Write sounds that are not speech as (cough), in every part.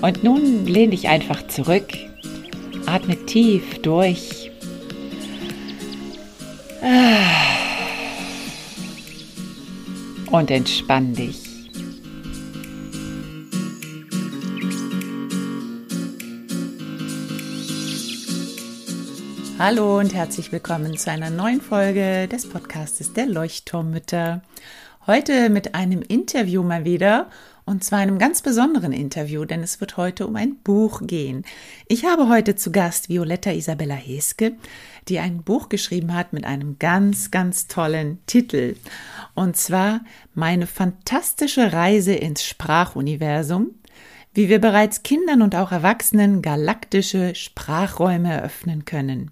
Und nun lehn dich einfach zurück, atme tief durch. Und entspann dich. Hallo und herzlich willkommen zu einer neuen Folge des Podcastes der Leuchtturmmütter. Heute mit einem Interview mal wieder und zwar einem ganz besonderen Interview, denn es wird heute um ein Buch gehen. Ich habe heute zu Gast Violetta Isabella Heske, die ein Buch geschrieben hat mit einem ganz, ganz tollen Titel. Und zwar Meine fantastische Reise ins Sprachuniversum, wie wir bereits Kindern und auch Erwachsenen galaktische Sprachräume eröffnen können.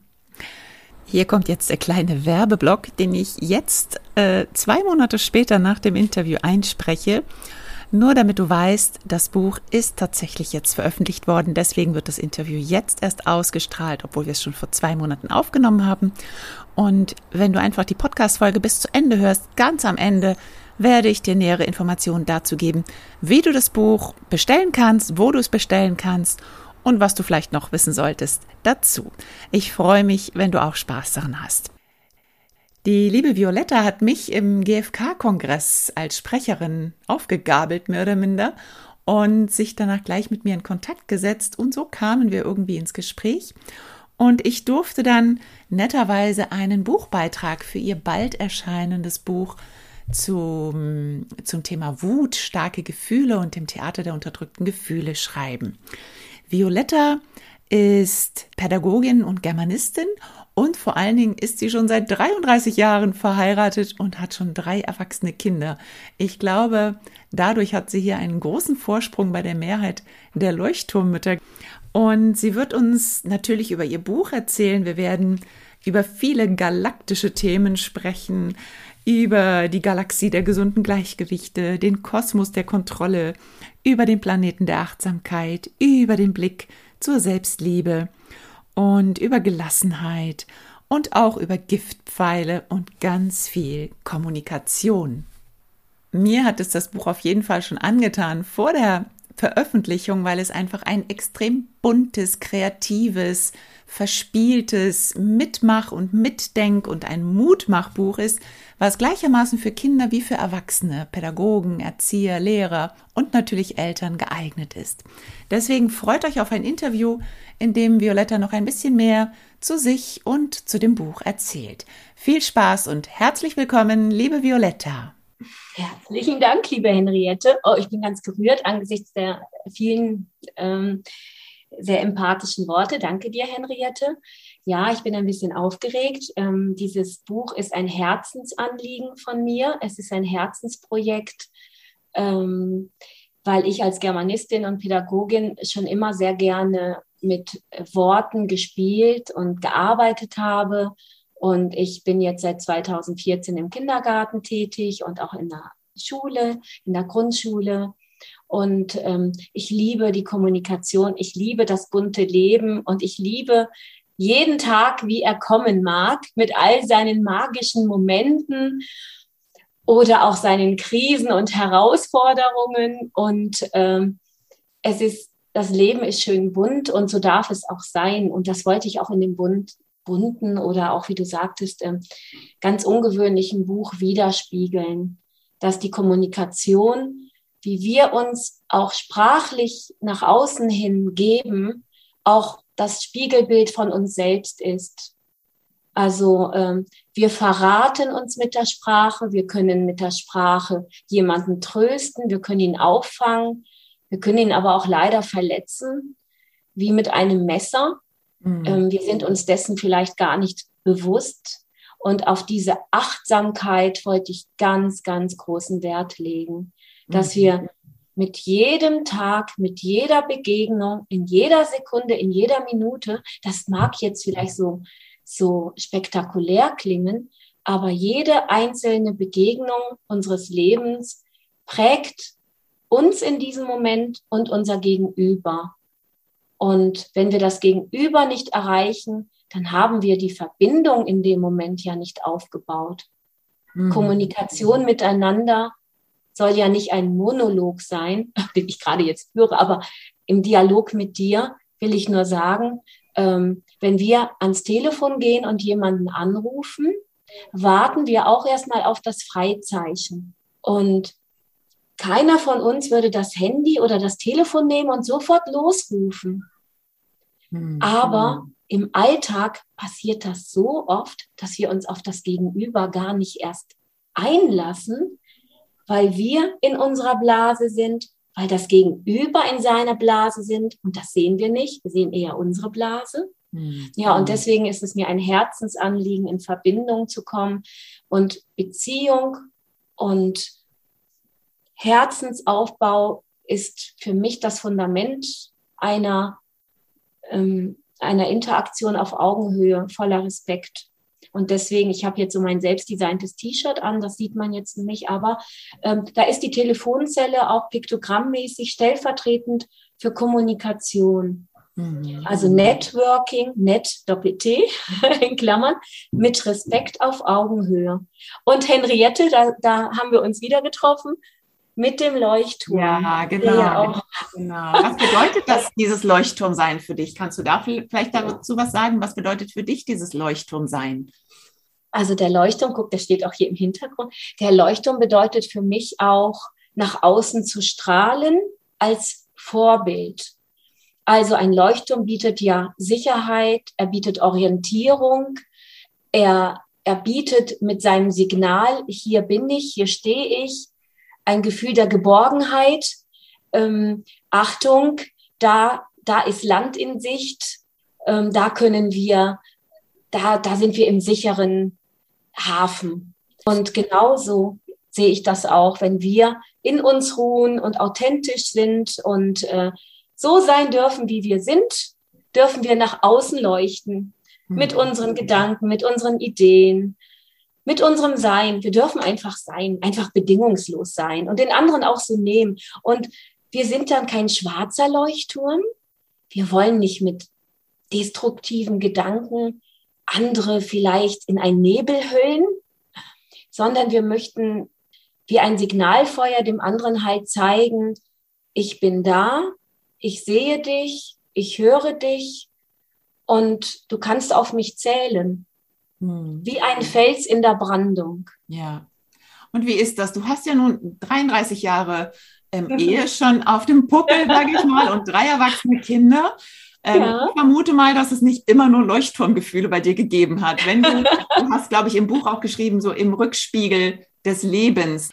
Hier kommt jetzt der kleine Werbeblock, den ich jetzt äh, zwei Monate später nach dem Interview einspreche. Nur damit du weißt, das Buch ist tatsächlich jetzt veröffentlicht worden. Deswegen wird das Interview jetzt erst ausgestrahlt, obwohl wir es schon vor zwei Monaten aufgenommen haben. Und wenn du einfach die Podcast-Folge bis zu Ende hörst, ganz am Ende, werde ich dir nähere Informationen dazu geben, wie du das Buch bestellen kannst, wo du es bestellen kannst und was du vielleicht noch wissen solltest dazu. Ich freue mich, wenn du auch Spaß daran hast. Die liebe Violetta hat mich im GfK-Kongress als Sprecherin aufgegabelt, mehr oder minder, und sich danach gleich mit mir in Kontakt gesetzt. Und so kamen wir irgendwie ins Gespräch. Und ich durfte dann netterweise einen Buchbeitrag für ihr bald erscheinendes Buch zum, zum Thema Wut, starke Gefühle und dem Theater der unterdrückten Gefühle schreiben. Violetta ist Pädagogin und Germanistin und vor allen Dingen ist sie schon seit 33 Jahren verheiratet und hat schon drei erwachsene Kinder. Ich glaube, dadurch hat sie hier einen großen Vorsprung bei der Mehrheit der Leuchtturmmütter. Und sie wird uns natürlich über ihr Buch erzählen. Wir werden über viele galaktische Themen sprechen, über die Galaxie der gesunden Gleichgewichte, den Kosmos der Kontrolle, über den Planeten der Achtsamkeit, über den Blick zur Selbstliebe und über Gelassenheit und auch über Giftpfeile und ganz viel Kommunikation. Mir hat es das Buch auf jeden Fall schon angetan vor der Veröffentlichung, weil es einfach ein extrem buntes, kreatives, verspieltes Mitmach- und Mitdenk- und ein Mutmachbuch ist, was gleichermaßen für Kinder wie für Erwachsene, Pädagogen, Erzieher, Lehrer und natürlich Eltern geeignet ist. Deswegen freut euch auf ein Interview, in dem Violetta noch ein bisschen mehr zu sich und zu dem Buch erzählt. Viel Spaß und herzlich willkommen, liebe Violetta. Herzlichen Dank, liebe Henriette. Oh, ich bin ganz gerührt angesichts der vielen ähm, sehr empathischen Worte. Danke dir, Henriette. Ja, ich bin ein bisschen aufgeregt. Ähm, dieses Buch ist ein Herzensanliegen von mir. Es ist ein Herzensprojekt, ähm, weil ich als Germanistin und Pädagogin schon immer sehr gerne mit Worten gespielt und gearbeitet habe. Und ich bin jetzt seit 2014 im Kindergarten tätig und auch in der Schule, in der Grundschule. Und ähm, ich liebe die Kommunikation, ich liebe das bunte Leben und ich liebe jeden Tag, wie er kommen mag, mit all seinen magischen Momenten oder auch seinen Krisen und Herausforderungen. Und ähm, es ist, das Leben ist schön bunt und so darf es auch sein. Und das wollte ich auch in dem bunt, bunten oder auch, wie du sagtest, ähm, ganz ungewöhnlichen Buch widerspiegeln, dass die Kommunikation wie wir uns auch sprachlich nach außen hin geben, auch das Spiegelbild von uns selbst ist. Also ähm, wir verraten uns mit der Sprache, wir können mit der Sprache jemanden trösten, wir können ihn auffangen, wir können ihn aber auch leider verletzen, wie mit einem Messer. Mhm. Ähm, wir sind uns dessen vielleicht gar nicht bewusst. Und auf diese Achtsamkeit wollte ich ganz, ganz großen Wert legen dass wir mit jedem Tag, mit jeder Begegnung, in jeder Sekunde, in jeder Minute, das mag jetzt vielleicht so, so spektakulär klingen, aber jede einzelne Begegnung unseres Lebens prägt uns in diesem Moment und unser Gegenüber. Und wenn wir das Gegenüber nicht erreichen, dann haben wir die Verbindung in dem Moment ja nicht aufgebaut. Mhm. Kommunikation miteinander soll ja nicht ein Monolog sein, (laughs) den ich gerade jetzt führe, aber im Dialog mit dir will ich nur sagen, ähm, wenn wir ans Telefon gehen und jemanden anrufen, warten wir auch erstmal auf das Freizeichen. Und keiner von uns würde das Handy oder das Telefon nehmen und sofort losrufen. Mhm. Aber im Alltag passiert das so oft, dass wir uns auf das Gegenüber gar nicht erst einlassen, weil wir in unserer Blase sind, weil das Gegenüber in seiner Blase sind und das sehen wir nicht, wir sehen eher unsere Blase. Mhm. Ja, und deswegen ist es mir ein Herzensanliegen, in Verbindung zu kommen und Beziehung und Herzensaufbau ist für mich das Fundament einer, ähm, einer Interaktion auf Augenhöhe, voller Respekt. Und deswegen, ich habe jetzt so mein selbstdesigntes T-Shirt an, das sieht man jetzt nicht, aber ähm, da ist die Telefonzelle auch piktogrammmäßig stellvertretend für Kommunikation. Mhm. Also Networking, Net Doppel-T (laughs) in Klammern, mit Respekt auf Augenhöhe. Und Henriette, da, da haben wir uns wieder getroffen mit dem Leuchtturm. Ja, genau. Ja genau. Was bedeutet das, (laughs) dieses Leuchtturm sein für dich? Kannst du da vielleicht dazu was sagen? Was bedeutet für dich dieses Leuchtturm sein? Also der Leuchtturm, guck, der steht auch hier im Hintergrund. Der Leuchtturm bedeutet für mich auch, nach außen zu strahlen als Vorbild. Also ein Leuchtturm bietet ja Sicherheit, er bietet Orientierung, er, er bietet mit seinem Signal, hier bin ich, hier stehe ich, ein Gefühl der Geborgenheit. Ähm, Achtung, da, da ist Land in Sicht, ähm, da können wir, da, da sind wir im sicheren Hafen. Und genauso sehe ich das auch, wenn wir in uns ruhen und authentisch sind und äh, so sein dürfen, wie wir sind, dürfen wir nach außen leuchten mit mhm. unseren Gedanken, mit unseren Ideen, mit unserem Sein. Wir dürfen einfach sein, einfach bedingungslos sein und den anderen auch so nehmen. Und wir sind dann kein schwarzer Leuchtturm. Wir wollen nicht mit destruktiven Gedanken andere vielleicht in ein Nebel hüllen, sondern wir möchten wie ein Signalfeuer dem anderen halt zeigen, ich bin da, ich sehe dich, ich höre dich und du kannst auf mich zählen. Hm. Wie ein Fels in der Brandung. Ja. Und wie ist das? Du hast ja nun 33 Jahre ähm, Ehe schon auf dem Puckel, sage ich mal, und drei erwachsene Kinder. Ähm, ja. Ich vermute mal, dass es nicht immer nur Leuchtturmgefühle bei dir gegeben hat. Wenn du, du hast, glaube ich, im Buch auch geschrieben, so im Rückspiegel des Lebens.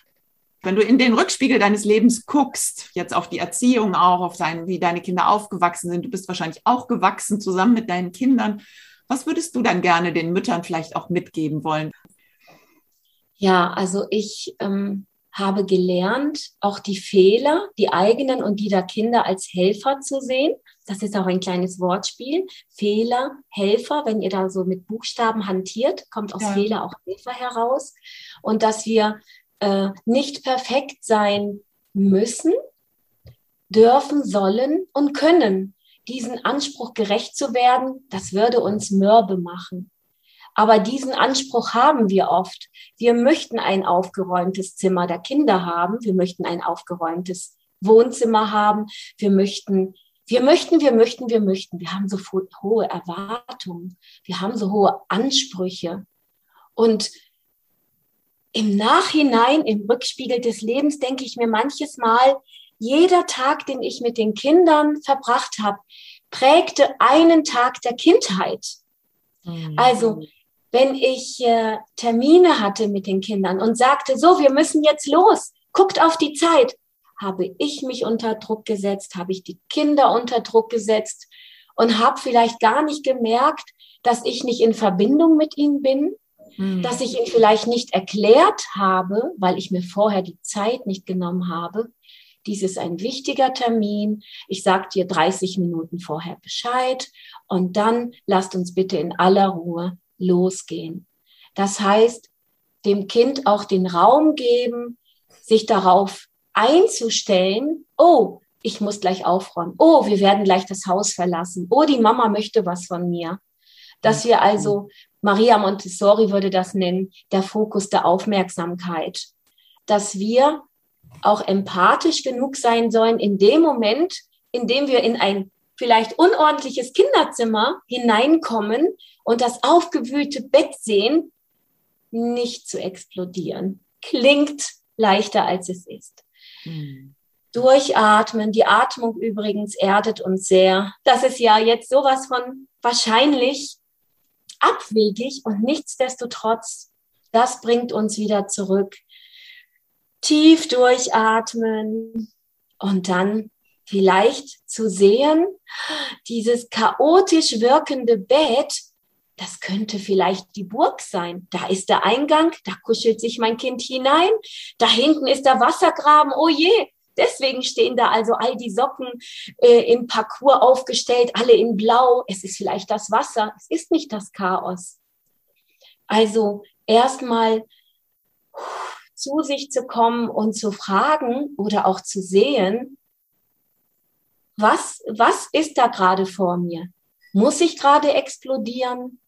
Wenn du in den Rückspiegel deines Lebens guckst, jetzt auf die Erziehung auch, auf sein, wie deine Kinder aufgewachsen sind, du bist wahrscheinlich auch gewachsen zusammen mit deinen Kindern. Was würdest du dann gerne den Müttern vielleicht auch mitgeben wollen? Ja, also ich ähm, habe gelernt, auch die Fehler, die eigenen und die der Kinder als Helfer zu sehen. Das ist auch ein kleines Wortspiel. Fehler, Helfer, wenn ihr da so mit Buchstaben hantiert, kommt aus ja. Fehler auch Helfer heraus. Und dass wir äh, nicht perfekt sein müssen, dürfen, sollen und können diesen Anspruch gerecht zu werden, das würde uns mürbe machen. Aber diesen Anspruch haben wir oft. Wir möchten ein aufgeräumtes Zimmer der Kinder haben. Wir möchten ein aufgeräumtes Wohnzimmer haben. Wir möchten, wir möchten, wir möchten, wir möchten. Wir haben so hohe Erwartungen. Wir haben so hohe Ansprüche. Und im Nachhinein, im Rückspiegel des Lebens, denke ich mir manches Mal, jeder Tag, den ich mit den Kindern verbracht habe, prägte einen Tag der Kindheit. Mhm. Also wenn ich äh, Termine hatte mit den Kindern und sagte, so, wir müssen jetzt los, guckt auf die Zeit, habe ich mich unter Druck gesetzt, habe ich die Kinder unter Druck gesetzt und habe vielleicht gar nicht gemerkt, dass ich nicht in Verbindung mit ihnen bin, mhm. dass ich ihnen vielleicht nicht erklärt habe, weil ich mir vorher die Zeit nicht genommen habe, dies ist ein wichtiger Termin. Ich sage dir 30 Minuten vorher Bescheid und dann lasst uns bitte in aller Ruhe losgehen. Das heißt, dem Kind auch den Raum geben, sich darauf einzustellen, oh, ich muss gleich aufräumen. Oh, wir werden gleich das Haus verlassen. Oh, die Mama möchte was von mir. Dass wir also, Maria Montessori würde das nennen, der Fokus der Aufmerksamkeit. Dass wir auch empathisch genug sein sollen in dem Moment, in dem wir in ein vielleicht unordentliches Kinderzimmer hineinkommen und das aufgewühlte Bett sehen, nicht zu explodieren. Klingt leichter, als es ist. Mhm. Durchatmen. Die Atmung übrigens erdet uns sehr. Das ist ja jetzt sowas von wahrscheinlich abwegig und nichtsdestotrotz, das bringt uns wieder zurück. Tief durchatmen und dann vielleicht zu sehen, dieses chaotisch wirkende Bett, das könnte vielleicht die Burg sein. Da ist der Eingang, da kuschelt sich mein Kind hinein. Da hinten ist der Wassergraben. Oh je, deswegen stehen da also all die Socken äh, im Parcours aufgestellt, alle in Blau. Es ist vielleicht das Wasser, es ist nicht das Chaos. Also erstmal zu sich zu kommen und zu fragen oder auch zu sehen, was, was ist da gerade vor mir? Muss ich gerade explodieren?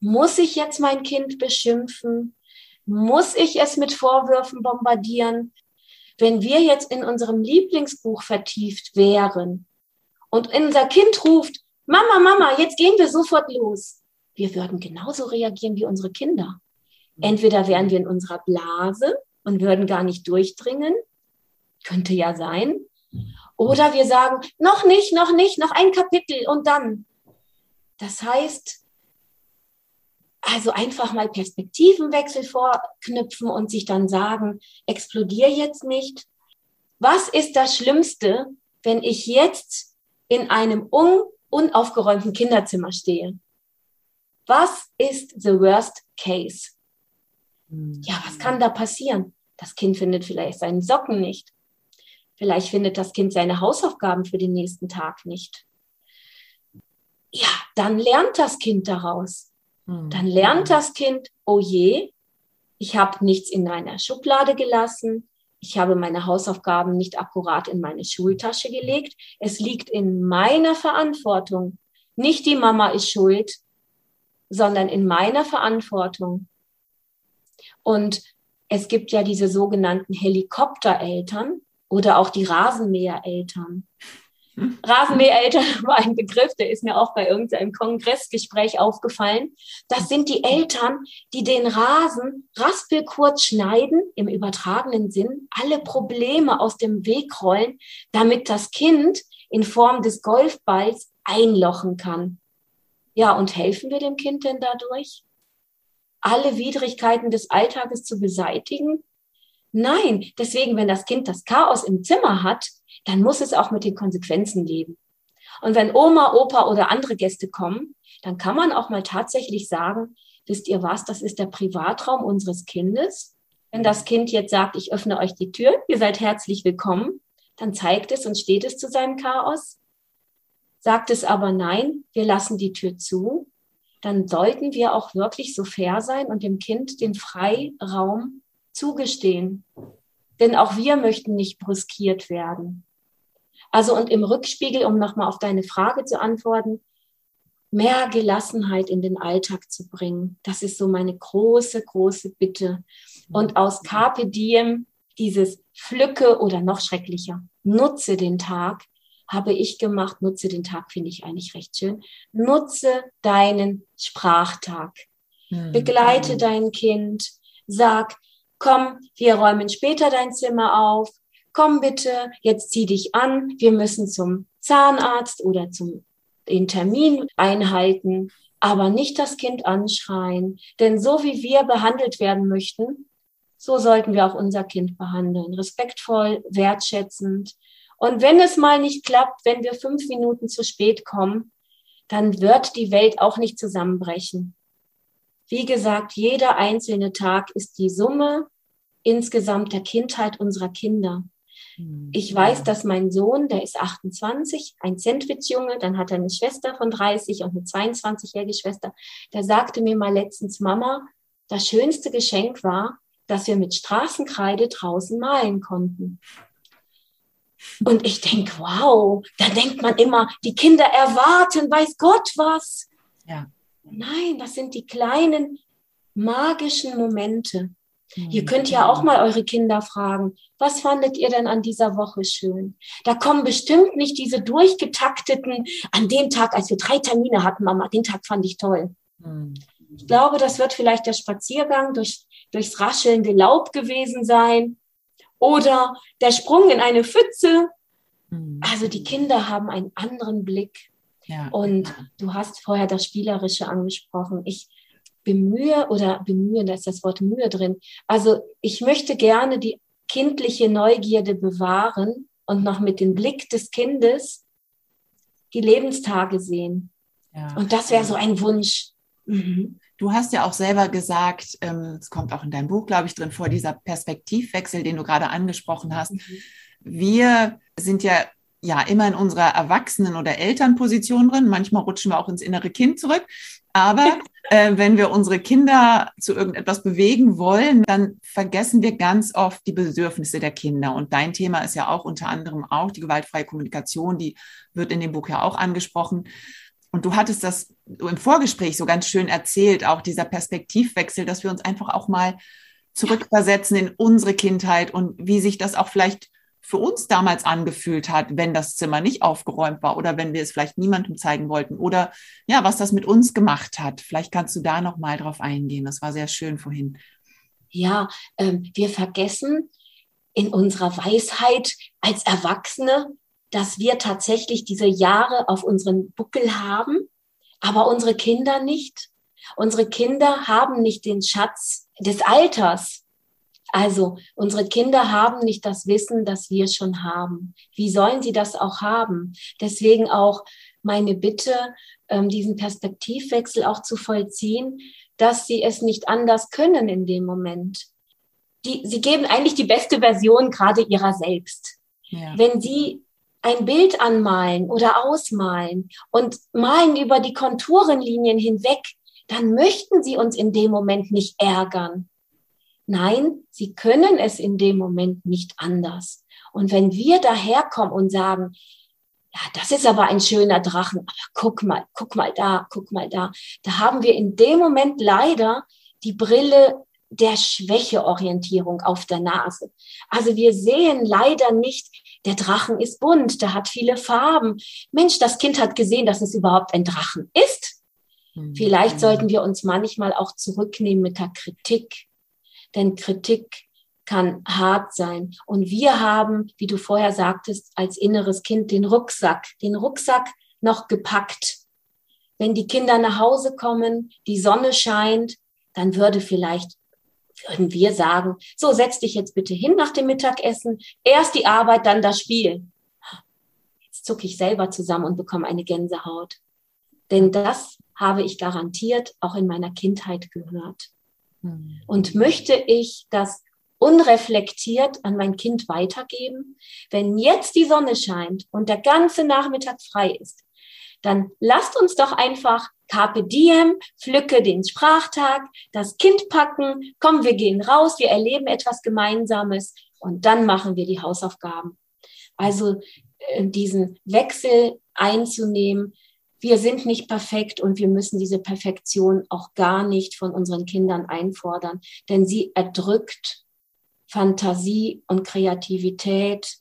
Muss ich jetzt mein Kind beschimpfen? Muss ich es mit Vorwürfen bombardieren? Wenn wir jetzt in unserem Lieblingsbuch vertieft wären und unser Kind ruft, Mama, Mama, jetzt gehen wir sofort los. Wir würden genauso reagieren wie unsere Kinder. Entweder wären wir in unserer Blase und würden gar nicht durchdringen, könnte ja sein. Oder wir sagen, noch nicht, noch nicht, noch ein Kapitel und dann. Das heißt, also einfach mal Perspektivenwechsel vorknüpfen und sich dann sagen, explodier jetzt nicht. Was ist das Schlimmste, wenn ich jetzt in einem un unaufgeräumten Kinderzimmer stehe? Was ist the worst case? Ja, was kann da passieren? Das Kind findet vielleicht seine Socken nicht. Vielleicht findet das Kind seine Hausaufgaben für den nächsten Tag nicht. Ja, dann lernt das Kind daraus. Hm. Dann lernt das Kind, oh je, ich habe nichts in meiner Schublade gelassen, ich habe meine Hausaufgaben nicht akkurat in meine Schultasche gelegt. Es liegt in meiner Verantwortung. Nicht die Mama ist schuld, sondern in meiner Verantwortung. Und es gibt ja diese sogenannten Helikoptereltern oder auch die Rasenmähereltern. Rasenmähereltern (laughs) war ein Begriff, der ist mir auch bei irgendeinem Kongressgespräch aufgefallen. Das sind die Eltern, die den Rasen raspelkurz schneiden, im übertragenen Sinn, alle Probleme aus dem Weg rollen, damit das Kind in Form des Golfballs einlochen kann. Ja, und helfen wir dem Kind denn dadurch? Alle Widrigkeiten des Alltages zu beseitigen? Nein, deswegen, wenn das Kind das Chaos im Zimmer hat, dann muss es auch mit den Konsequenzen leben. Und wenn Oma, Opa oder andere Gäste kommen, dann kann man auch mal tatsächlich sagen, wisst ihr was, das ist der Privatraum unseres Kindes. Wenn das Kind jetzt sagt, ich öffne euch die Tür, ihr seid herzlich willkommen, dann zeigt es und steht es zu seinem Chaos. Sagt es aber nein, wir lassen die Tür zu, dann sollten wir auch wirklich so fair sein und dem Kind den Freiraum zugestehen. Denn auch wir möchten nicht brüskiert werden. Also und im Rückspiegel, um nochmal auf deine Frage zu antworten, mehr Gelassenheit in den Alltag zu bringen. Das ist so meine große, große Bitte. Und aus Carpe Diem, dieses Pflücke oder noch schrecklicher, nutze den Tag, habe ich gemacht, nutze den Tag, finde ich eigentlich recht schön. Nutze deinen Sprachtag. Mhm. Begleite dein Kind. Sag, komm, wir räumen später dein Zimmer auf komm bitte, jetzt zieh dich an, wir müssen zum Zahnarzt oder zum den Termin einhalten, aber nicht das Kind anschreien. Denn so wie wir behandelt werden möchten, so sollten wir auch unser Kind behandeln. Respektvoll, wertschätzend. Und wenn es mal nicht klappt, wenn wir fünf Minuten zu spät kommen, dann wird die Welt auch nicht zusammenbrechen. Wie gesagt, jeder einzelne Tag ist die Summe insgesamt der Kindheit unserer Kinder. Hm. Ich weiß, dass mein Sohn, der ist 28, ein Sandwich-Junge, dann hat er eine Schwester von 30 und eine 22-jährige Schwester. Der sagte mir mal letztens, Mama, das schönste Geschenk war, dass wir mit Straßenkreide draußen malen konnten. Und ich denke, wow, da denkt man immer, die Kinder erwarten, weiß Gott was. Ja. Nein, das sind die kleinen magischen Momente. Mhm. Ihr könnt ja auch mal eure Kinder fragen, was fandet ihr denn an dieser Woche schön? Da kommen bestimmt nicht diese durchgetakteten, an dem Tag, als wir drei Termine hatten, Mama, den Tag fand ich toll. Mhm. Ich glaube, das wird vielleicht der Spaziergang durch, durchs raschelnde Laub gewesen sein oder der Sprung in eine Pfütze. Mhm. Also die Kinder haben einen anderen Blick. Ja. Und du hast vorher das Spielerische angesprochen. Ich bemühe oder bemühen, da ist das Wort Mühe drin. Also ich möchte gerne die kindliche Neugierde bewahren und noch mit dem Blick des Kindes die Lebenstage sehen. Ja. Und das wäre so ein Wunsch. Mhm. Du hast ja auch selber gesagt, ähm, es kommt auch in deinem Buch, glaube ich, drin vor, dieser Perspektivwechsel, den du gerade angesprochen hast. Mhm. Wir sind ja ja immer in unserer Erwachsenen- oder Elternposition drin. Manchmal rutschen wir auch ins innere Kind zurück. Aber äh, wenn wir unsere Kinder zu irgendetwas bewegen wollen, dann vergessen wir ganz oft die Bedürfnisse der Kinder. Und dein Thema ist ja auch unter anderem auch die gewaltfreie Kommunikation, die wird in dem Buch ja auch angesprochen. Und du hattest das im Vorgespräch so ganz schön erzählt, auch dieser Perspektivwechsel, dass wir uns einfach auch mal zurückversetzen in unsere Kindheit und wie sich das auch vielleicht für uns damals angefühlt hat, wenn das Zimmer nicht aufgeräumt war oder wenn wir es vielleicht niemandem zeigen wollten oder ja, was das mit uns gemacht hat. Vielleicht kannst du da noch mal drauf eingehen. Das war sehr schön vorhin. Ja, ähm, wir vergessen in unserer Weisheit als Erwachsene, dass wir tatsächlich diese Jahre auf unseren Buckel haben, aber unsere Kinder nicht. Unsere Kinder haben nicht den Schatz des Alters. Also unsere Kinder haben nicht das Wissen, das wir schon haben. Wie sollen sie das auch haben? Deswegen auch meine Bitte, ähm, diesen Perspektivwechsel auch zu vollziehen, dass sie es nicht anders können in dem Moment. Die, sie geben eigentlich die beste Version gerade ihrer selbst. Ja. Wenn sie ein Bild anmalen oder ausmalen und malen über die Konturenlinien hinweg, dann möchten sie uns in dem Moment nicht ärgern. Nein, sie können es in dem Moment nicht anders. Und wenn wir daherkommen und sagen, ja, das ist aber ein schöner Drachen, aber guck mal, guck mal da, guck mal da, da haben wir in dem Moment leider die Brille der Schwächeorientierung auf der Nase. Also wir sehen leider nicht, der Drachen ist bunt, der hat viele Farben. Mensch, das Kind hat gesehen, dass es überhaupt ein Drachen ist. Mhm. Vielleicht sollten wir uns manchmal auch zurücknehmen mit der Kritik denn Kritik kann hart sein. Und wir haben, wie du vorher sagtest, als inneres Kind den Rucksack, den Rucksack noch gepackt. Wenn die Kinder nach Hause kommen, die Sonne scheint, dann würde vielleicht, würden wir sagen, so setz dich jetzt bitte hin nach dem Mittagessen, erst die Arbeit, dann das Spiel. Jetzt zucke ich selber zusammen und bekomme eine Gänsehaut. Denn das habe ich garantiert auch in meiner Kindheit gehört. Hm. Und möchte ich das unreflektiert an mein Kind weitergeben? Wenn jetzt die Sonne scheint und der ganze Nachmittag frei ist, dann lasst uns doch einfach Carpe Diem, pflücke den Sprachtag, das Kind packen, komm, wir gehen raus, wir erleben etwas Gemeinsames und dann machen wir die Hausaufgaben. Also äh, diesen Wechsel einzunehmen, wir sind nicht perfekt und wir müssen diese Perfektion auch gar nicht von unseren Kindern einfordern, denn sie erdrückt Fantasie und Kreativität.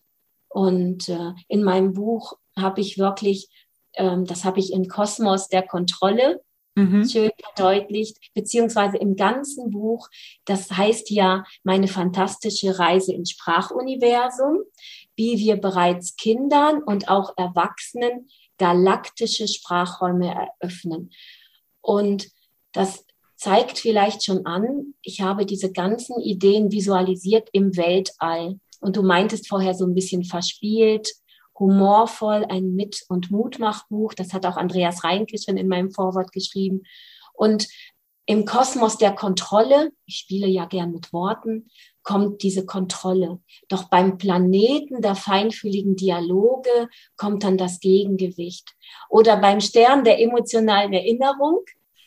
Und äh, in meinem Buch habe ich wirklich, ähm, das habe ich im Kosmos der Kontrolle mhm. schön verdeutlicht, beziehungsweise im ganzen Buch. Das heißt ja meine fantastische Reise ins Sprachuniversum, wie wir bereits Kindern und auch Erwachsenen galaktische Sprachräume eröffnen. Und das zeigt vielleicht schon an, ich habe diese ganzen Ideen visualisiert im Weltall. Und du meintest vorher so ein bisschen verspielt, humorvoll, ein Mit- und Mutmachbuch. Das hat auch Andreas Reinke in meinem Vorwort geschrieben. Und im Kosmos der Kontrolle, ich spiele ja gern mit Worten, kommt diese Kontrolle. Doch beim Planeten der feinfühligen Dialoge kommt dann das Gegengewicht. Oder beim Stern der emotionalen Erinnerung,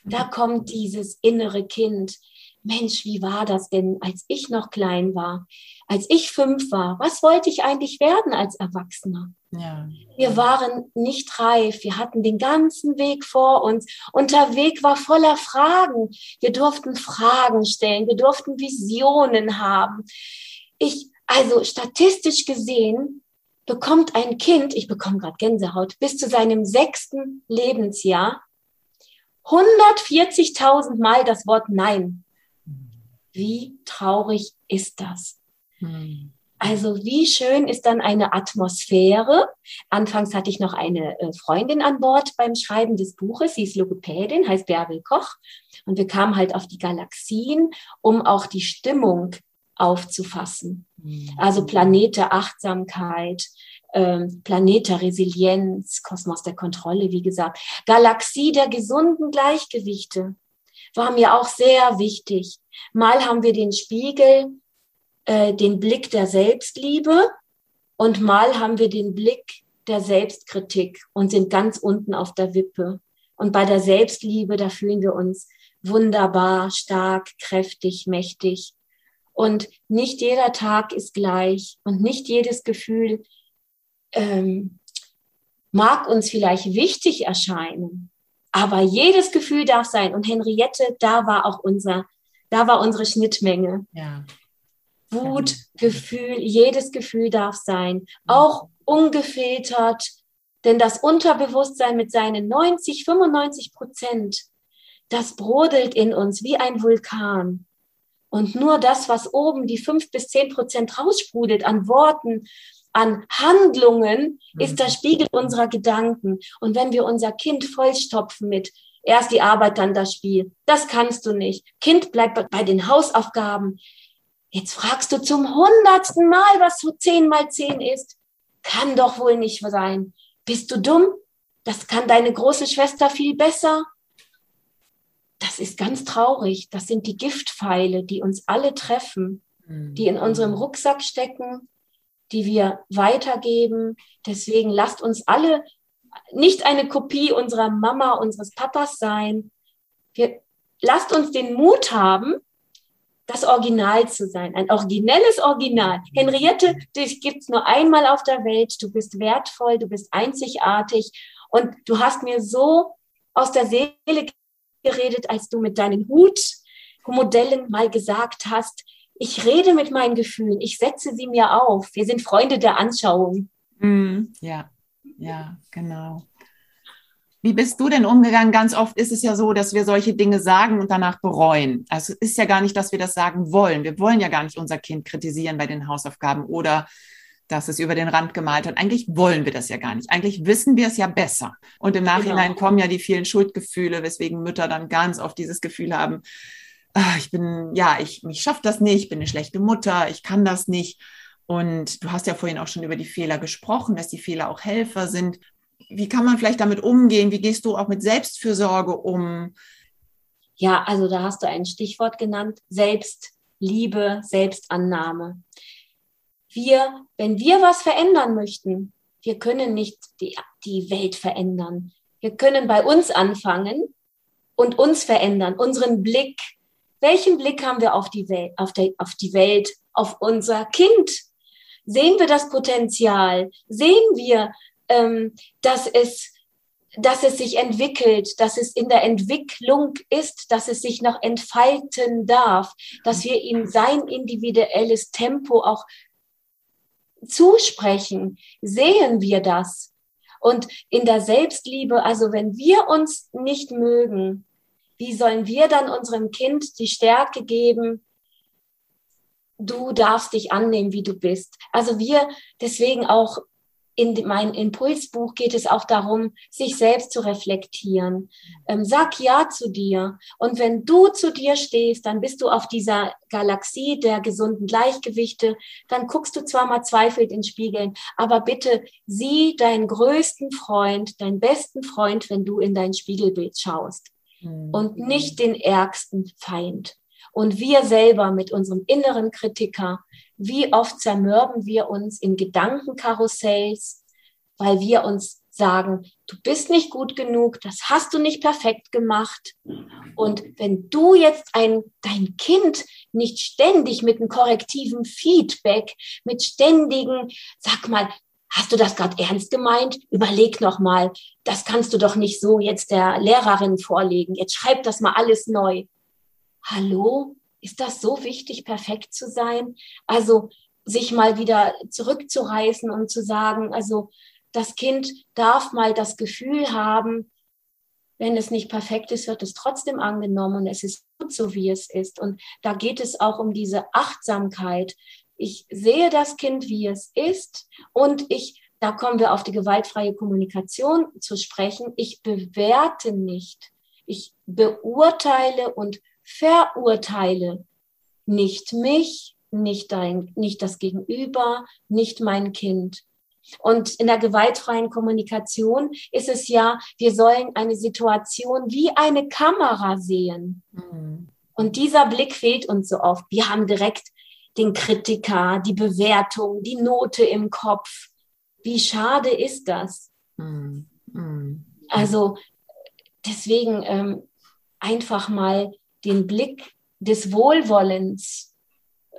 da kommt dieses innere Kind. Mensch, wie war das denn, als ich noch klein war? als ich fünf war, was wollte ich eigentlich werden als Erwachsener? Ja. Wir waren nicht reif, wir hatten den ganzen Weg vor uns und der Weg war voller Fragen. Wir durften Fragen stellen, wir durften Visionen haben. Ich, also statistisch gesehen, bekommt ein Kind, ich bekomme gerade Gänsehaut, bis zu seinem sechsten Lebensjahr 140.000 Mal das Wort Nein. Wie traurig ist das? Hm. Also wie schön ist dann eine Atmosphäre? Anfangs hatte ich noch eine äh, Freundin an Bord beim Schreiben des Buches. Sie ist Logopädin, heißt Bärbel Koch. Und wir kamen halt auf die Galaxien, um auch die Stimmung aufzufassen. Hm. Also Planete Achtsamkeit, ähm, Planete Resilienz, Kosmos der Kontrolle, wie gesagt. Galaxie der gesunden Gleichgewichte war mir auch sehr wichtig. Mal haben wir den Spiegel äh, den Blick der Selbstliebe und mal haben wir den Blick der Selbstkritik und sind ganz unten auf der Wippe. Und bei der Selbstliebe, da fühlen wir uns wunderbar, stark, kräftig, mächtig. Und nicht jeder Tag ist gleich und nicht jedes Gefühl ähm, mag uns vielleicht wichtig erscheinen. Aber jedes Gefühl darf sein. Und Henriette, da war auch unser, da war unsere Schnittmenge. Ja. Wut, Gefühl, jedes Gefühl darf sein, auch ungefiltert, denn das Unterbewusstsein mit seinen 90, 95 Prozent, das brodelt in uns wie ein Vulkan. Und nur das, was oben die fünf bis zehn Prozent raussprudelt an Worten, an Handlungen, ist der Spiegel unserer Gedanken. Und wenn wir unser Kind vollstopfen mit erst die Arbeit, dann das Spiel, das kannst du nicht. Kind bleibt bei den Hausaufgaben. Jetzt fragst du zum hundertsten Mal, was so zehn mal zehn ist. Kann doch wohl nicht sein. Bist du dumm? Das kann deine große Schwester viel besser. Das ist ganz traurig. Das sind die Giftpfeile, die uns alle treffen, die in unserem Rucksack stecken, die wir weitergeben. Deswegen lasst uns alle nicht eine Kopie unserer Mama, unseres Papas sein. Wir, lasst uns den Mut haben, das Original zu sein, ein originelles Original. Henriette, dich gibt's nur einmal auf der Welt. Du bist wertvoll, du bist einzigartig und du hast mir so aus der Seele geredet, als du mit deinen Hutmodellen mal gesagt hast, ich rede mit meinen Gefühlen, ich setze sie mir auf. Wir sind Freunde der Anschauung. Mm, ja, ja, genau. Wie bist du denn umgegangen? Ganz oft ist es ja so, dass wir solche Dinge sagen und danach bereuen. Also es ist ja gar nicht, dass wir das sagen wollen. Wir wollen ja gar nicht unser Kind kritisieren bei den Hausaufgaben oder dass es über den Rand gemalt hat. Eigentlich wollen wir das ja gar nicht. Eigentlich wissen wir es ja besser. Und im Nachhinein genau. kommen ja die vielen Schuldgefühle, weswegen Mütter dann ganz oft dieses Gefühl haben, ach, ich bin, ja, ich, ich schaffe das nicht, ich bin eine schlechte Mutter, ich kann das nicht. Und du hast ja vorhin auch schon über die Fehler gesprochen, dass die Fehler auch Helfer sind wie kann man vielleicht damit umgehen? Wie gehst du auch mit Selbstfürsorge um? Ja, also da hast du ein Stichwort genannt, Selbstliebe, Selbstannahme. Wir, wenn wir was verändern möchten, wir können nicht die, die Welt verändern. Wir können bei uns anfangen und uns verändern, unseren Blick. Welchen Blick haben wir auf die Welt, auf, der, auf die Welt, auf unser Kind? Sehen wir das Potenzial? Sehen wir, ähm, dass es dass es sich entwickelt, dass es in der Entwicklung ist, dass es sich noch entfalten darf, dass wir ihm sein individuelles Tempo auch zusprechen. Sehen wir das? Und in der Selbstliebe, also wenn wir uns nicht mögen, wie sollen wir dann unserem Kind die Stärke geben, du darfst dich annehmen, wie du bist. Also wir deswegen auch in meinem Impulsbuch geht es auch darum, sich selbst zu reflektieren. Ähm, sag Ja zu dir. Und wenn du zu dir stehst, dann bist du auf dieser Galaxie der gesunden Gleichgewichte. Dann guckst du zwar mal zweifelt in Spiegeln, aber bitte sieh deinen größten Freund, deinen besten Freund, wenn du in dein Spiegelbild schaust. mhm. und nicht den ärgsten Feind. Und wir selber mit unserem inneren Kritiker, wie oft zermürben wir uns in Gedankenkarussells, weil wir uns sagen, du bist nicht gut genug, das hast du nicht perfekt gemacht. Und wenn du jetzt ein, dein Kind nicht ständig mit einem korrektiven Feedback, mit ständigen, sag mal, hast du das gerade ernst gemeint? Überleg noch mal, das kannst du doch nicht so jetzt der Lehrerin vorlegen. Jetzt schreib das mal alles neu. Hallo? Ist das so wichtig, perfekt zu sein? Also sich mal wieder zurückzureißen und zu sagen, also das Kind darf mal das Gefühl haben, wenn es nicht perfekt ist, wird es trotzdem angenommen und es ist gut so, wie es ist. Und da geht es auch um diese Achtsamkeit. Ich sehe das Kind, wie es ist und ich, da kommen wir auf die gewaltfreie Kommunikation zu sprechen. Ich bewerte nicht. Ich beurteile und verurteile nicht mich, nicht dein, nicht das Gegenüber, nicht mein Kind. Und in der gewaltfreien Kommunikation ist es ja, wir sollen eine Situation wie eine Kamera sehen. Mhm. Und dieser Blick fehlt uns so oft. Wir haben direkt den Kritiker, die Bewertung, die Note im Kopf. Wie schade ist das? Mhm. Mhm. Also deswegen ähm, einfach mal den Blick des Wohlwollens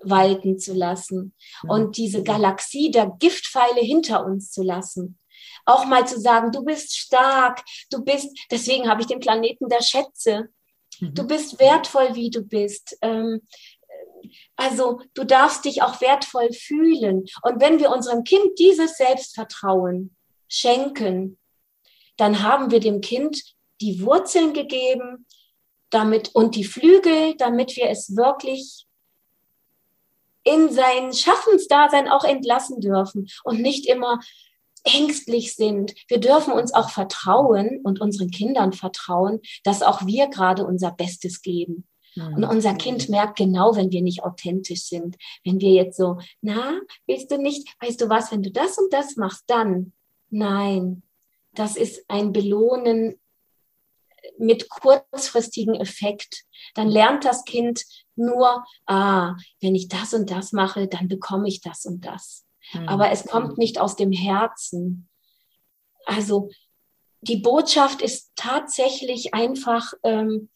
walten zu lassen und diese Galaxie der Giftpfeile hinter uns zu lassen. Auch mal zu sagen, du bist stark, du bist, deswegen habe ich den Planeten der Schätze. Mhm. Du bist wertvoll, wie du bist. Ähm, also du darfst dich auch wertvoll fühlen. Und wenn wir unserem Kind dieses Selbstvertrauen schenken, dann haben wir dem Kind die Wurzeln gegeben, damit und die Flügel, damit wir es wirklich in sein Schaffensdasein auch entlassen dürfen und nicht immer ängstlich sind. Wir dürfen uns auch vertrauen und unseren Kindern vertrauen, dass auch wir gerade unser Bestes geben. Mhm. Und unser Kind merkt genau, wenn wir nicht authentisch sind. Wenn wir jetzt so, na, willst du nicht, weißt du was, wenn du das und das machst, dann. Nein, das ist ein Belohnen mit kurzfristigen Effekt. Dann lernt das Kind nur, ah, wenn ich das und das mache, dann bekomme ich das und das. Mhm. Aber es kommt nicht aus dem Herzen. Also die Botschaft ist tatsächlich einfach ähm,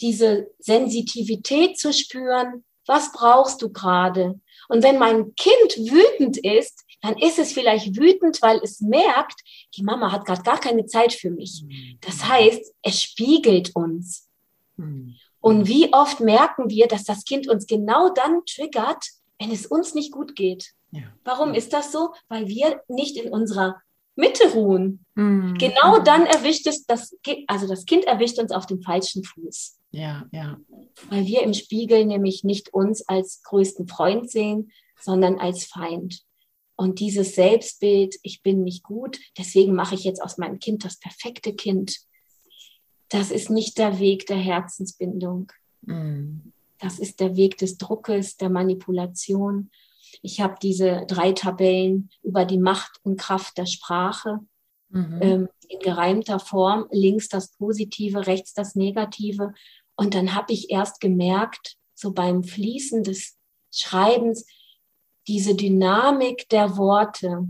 diese Sensitivität zu spüren. Was brauchst du gerade? Und wenn mein Kind wütend ist, dann ist es vielleicht wütend, weil es merkt, die Mama hat gerade gar keine Zeit für mich. Mhm. Das heißt, es spiegelt uns. Mhm. Und wie oft merken wir, dass das Kind uns genau dann triggert, wenn es uns nicht gut geht. Ja. Warum ist das so? Weil wir nicht in unserer Mitte ruhen. Mhm. Genau dann erwischt es das, also das Kind erwischt uns auf dem falschen Fuß. Ja, ja. Weil wir im Spiegel nämlich nicht uns als größten Freund sehen, sondern als Feind. Und dieses Selbstbild, ich bin nicht gut, deswegen mache ich jetzt aus meinem Kind das perfekte Kind das ist nicht der Weg der Herzensbindung. Mhm. Das ist der Weg des Druckes, der Manipulation. Ich habe diese drei Tabellen über die Macht und Kraft der Sprache mhm. ähm, in gereimter Form. Links das Positive, rechts das Negative. Und dann habe ich erst gemerkt, so beim Fließen des Schreibens, diese Dynamik der Worte,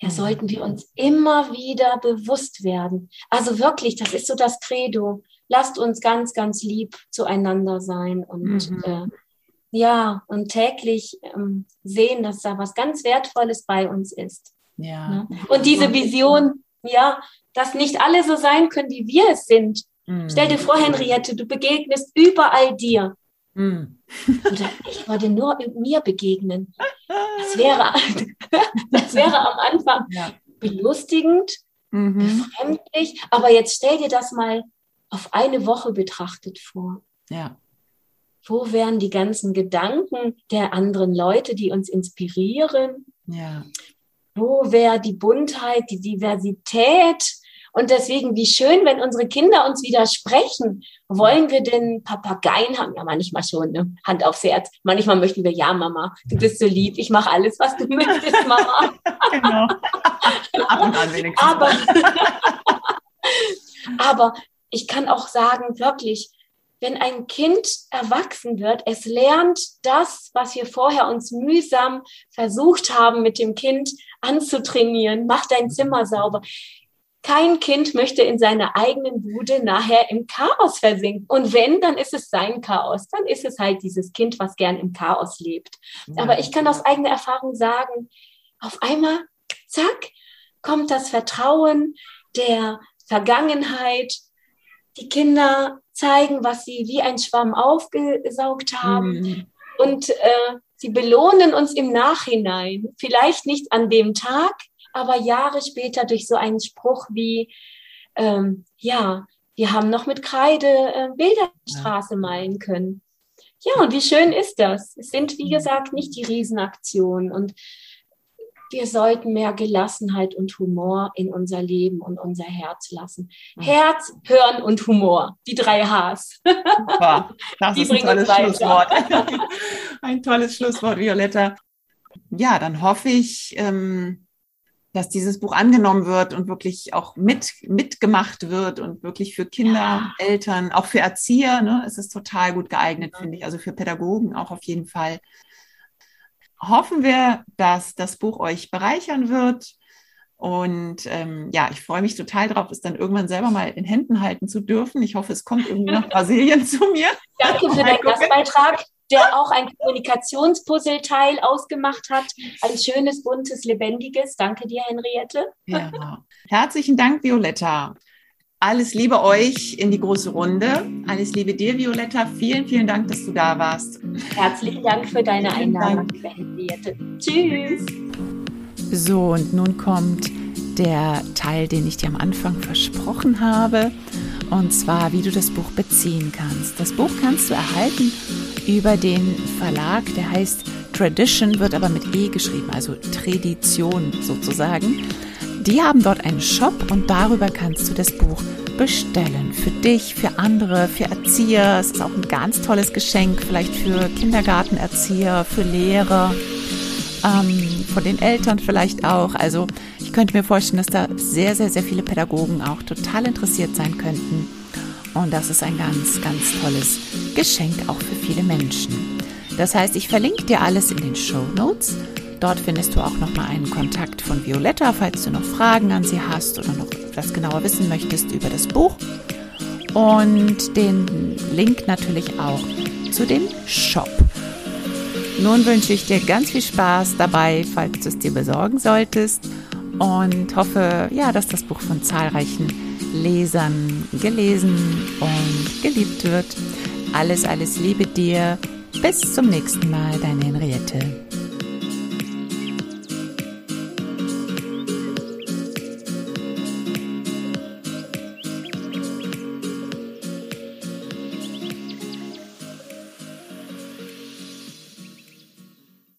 ja, mhm. sollten wir uns immer wieder bewusst werden. Also wirklich, das ist so das Credo. Lasst uns ganz, ganz lieb zueinander sein und mhm. äh, ja, und täglich ähm, sehen, dass da was ganz Wertvolles bei uns ist. Ja. Ne? Und diese Vision, ja, dass nicht alle so sein können, wie wir es sind. Mhm. Stell dir vor, Henriette, du begegnest überall dir. Mhm. Oder ich würde nur mir begegnen. Das wäre, (laughs) das wäre am Anfang ja. belustigend, mhm. befremdlich, aber jetzt stell dir das mal auf eine Woche betrachtet vor. Ja. Wo wären die ganzen Gedanken der anderen Leute, die uns inspirieren? Ja. Wo wäre die Buntheit, die Diversität? Und deswegen, wie schön, wenn unsere Kinder uns widersprechen. Wollen wir denn Papageien haben? Ja, manchmal schon, ne? Hand aufs Herz. Manchmal möchten wir, ja, Mama, du bist so lieb, ich mache alles, was du möchtest, Mama. (laughs) genau. Ab und an wenigstens. Aber, (laughs) aber ich kann auch sagen, wirklich, wenn ein Kind erwachsen wird, es lernt das, was wir vorher uns mühsam versucht haben, mit dem Kind anzutrainieren. Mach dein Zimmer sauber. Kein Kind möchte in seiner eigenen Bude nachher im Chaos versinken. Und wenn, dann ist es sein Chaos. Dann ist es halt dieses Kind, was gern im Chaos lebt. Ja. Aber ich kann aus eigener Erfahrung sagen, auf einmal, zack, kommt das Vertrauen der Vergangenheit. Die Kinder zeigen, was sie wie ein Schwamm aufgesaugt haben. Mhm. Und äh, sie belohnen uns im Nachhinein. Vielleicht nicht an dem Tag, aber Jahre später durch so einen Spruch wie, ähm, ja, wir haben noch mit Kreide äh, Bilder Straße malen können. Ja, und wie schön ist das? Es sind, wie mhm. gesagt, nicht die Riesenaktionen. Und wir sollten mehr Gelassenheit und Humor in unser Leben und unser Herz lassen. Herz, Hören und Humor, die drei Hs. Super, das (laughs) die ist ein tolles Schlusswort. (laughs) ein tolles Schlusswort, Violetta. Ja, dann hoffe ich, ähm, dass dieses Buch angenommen wird und wirklich auch mit, mitgemacht wird und wirklich für Kinder, ja. Eltern, auch für Erzieher, ne, ist es total gut geeignet, finde ich. Also für Pädagogen auch auf jeden Fall. Hoffen wir, dass das Buch euch bereichern wird. Und ähm, ja, ich freue mich total drauf, es dann irgendwann selber mal in Händen halten zu dürfen. Ich hoffe, es kommt irgendwie nach Brasilien (laughs) zu mir. Danke für deinen Gastbeitrag der auch ein Kommunikationspuzzleteil ausgemacht hat. Ein schönes, buntes, lebendiges. Danke dir, Henriette. Ja. Herzlichen Dank, Violetta. Alles Liebe euch in die große Runde. Alles Liebe dir, Violetta. Vielen, vielen Dank, dass du da warst. Herzlichen Dank für deine Einladung, liebe Henriette. Tschüss. So, und nun kommt der Teil, den ich dir am Anfang versprochen habe. Und zwar, wie du das Buch beziehen kannst. Das Buch kannst du erhalten über den Verlag, der heißt Tradition, wird aber mit E geschrieben, also Tradition sozusagen. Die haben dort einen Shop und darüber kannst du das Buch bestellen. Für dich, für andere, für Erzieher. Es ist auch ein ganz tolles Geschenk, vielleicht für Kindergartenerzieher, für Lehrer, ähm, von den Eltern vielleicht auch. Also ich könnte mir vorstellen, dass da sehr, sehr, sehr viele Pädagogen auch total interessiert sein könnten. Und das ist ein ganz, ganz tolles Geschenk auch für viele Menschen. Das heißt, ich verlinke dir alles in den Show Notes. Dort findest du auch nochmal einen Kontakt von Violetta, falls du noch Fragen an sie hast oder noch etwas genauer wissen möchtest über das Buch. Und den Link natürlich auch zu dem Shop. Nun wünsche ich dir ganz viel Spaß dabei, falls du es dir besorgen solltest und hoffe, ja, dass das Buch von zahlreichen Lesern gelesen und geliebt wird. Alles, alles Liebe dir. Bis zum nächsten Mal, deine Henriette.